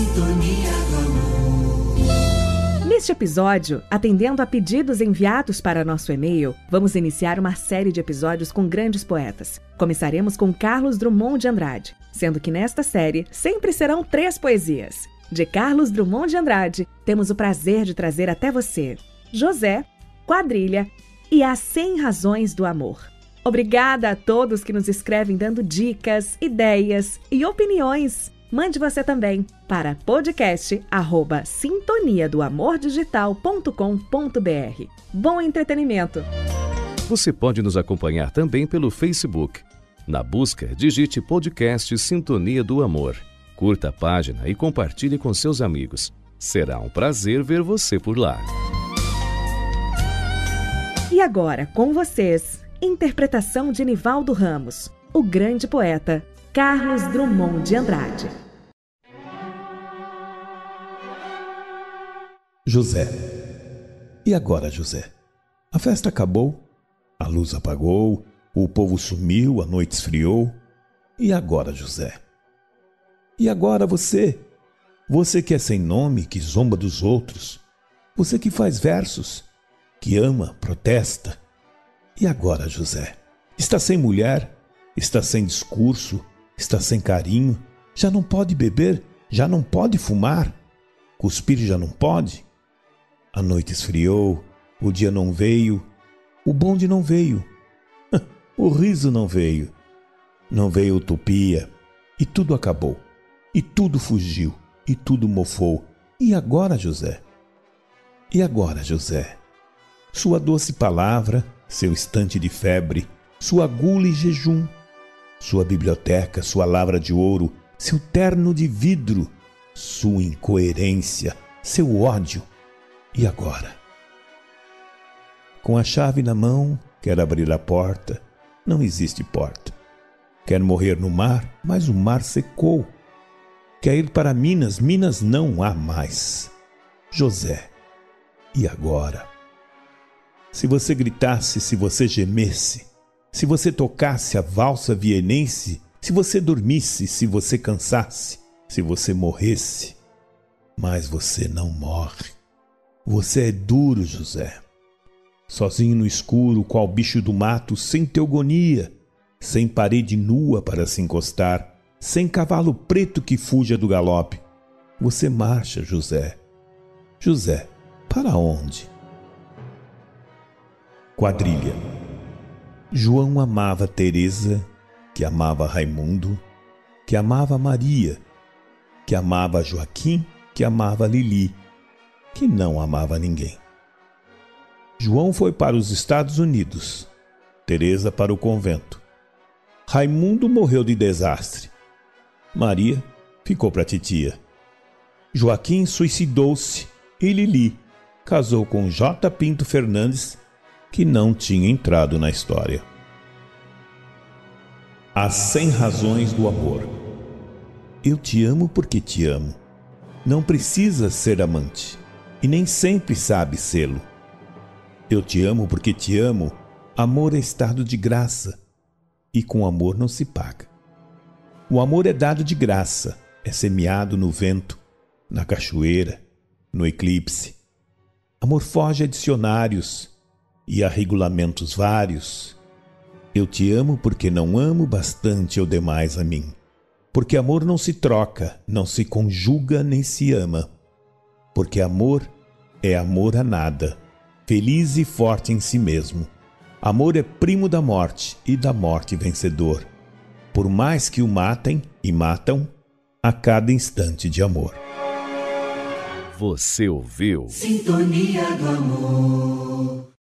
Sintonia do amor. Neste episódio, atendendo a pedidos enviados para nosso e-mail, vamos iniciar uma série de episódios com grandes poetas. Começaremos com Carlos Drummond de Andrade, sendo que nesta série sempre serão três poesias. De Carlos Drummond de Andrade, temos o prazer de trazer até você José, Quadrilha e As 100 Razões do Amor. Obrigada a todos que nos escrevem dando dicas, ideias e opiniões. Mande você também para podcast arroba sintonia do amor digital.com.br. Bom entretenimento! Você pode nos acompanhar também pelo Facebook. Na busca, digite podcast Sintonia do Amor. Curta a página e compartilhe com seus amigos. Será um prazer ver você por lá. E agora, com vocês, interpretação de Nivaldo Ramos, o grande poeta Carlos Drummond de Andrade. José. E agora, José? A festa acabou, a luz apagou, o povo sumiu, a noite esfriou. E agora, José? E agora você? Você que é sem nome, que zomba dos outros. Você que faz versos, que ama, protesta. E agora, José? Está sem mulher, está sem discurso, está sem carinho, já não pode beber, já não pode fumar, cuspir já não pode. A noite esfriou, o dia não veio, o bonde não veio, o riso não veio, não veio utopia, e tudo acabou, e tudo fugiu, e tudo mofou. E agora, José? E agora, José? Sua doce palavra, seu estante de febre, sua gula e jejum, sua biblioteca, sua lavra de ouro, seu terno de vidro, sua incoerência, seu ódio. E agora? Com a chave na mão, quer abrir a porta, não existe porta. Quer morrer no mar, mas o mar secou. Quer ir para Minas, Minas não há mais. José, e agora? Se você gritasse, se você gemesse, se você tocasse a valsa vienense, se você dormisse, se você cansasse, se você morresse, mas você não morre. Você é duro, José. Sozinho no escuro, qual bicho do mato, sem teogonia, sem parede nua para se encostar, sem cavalo preto que fuja do galope. Você marcha, José. José, para onde? Quadrilha. João amava Teresa, que amava Raimundo, que amava Maria, que amava Joaquim, que amava Lili, que não amava ninguém. João foi para os Estados Unidos, Teresa para o convento. Raimundo morreu de desastre. Maria ficou para titia. Joaquim suicidou-se e Lili casou com J. Pinto Fernandes, que não tinha entrado na história. As Cem Razões do Amor Eu te amo porque te amo. Não precisa ser amante e nem sempre sabe sê-lo. Eu te amo porque te amo. Amor é estado de graça e com amor não se paga. O amor é dado de graça, é semeado no vento, na cachoeira, no eclipse. Amor foge a dicionários e a regulamentos vários. Eu te amo porque não amo bastante o demais a mim. Porque amor não se troca, não se conjuga nem se ama. Porque amor é amor a nada, feliz e forte em si mesmo. Amor é primo da morte e da morte vencedor por mais que o matem e matam a cada instante de amor. Você ouviu? Sintonia do amor.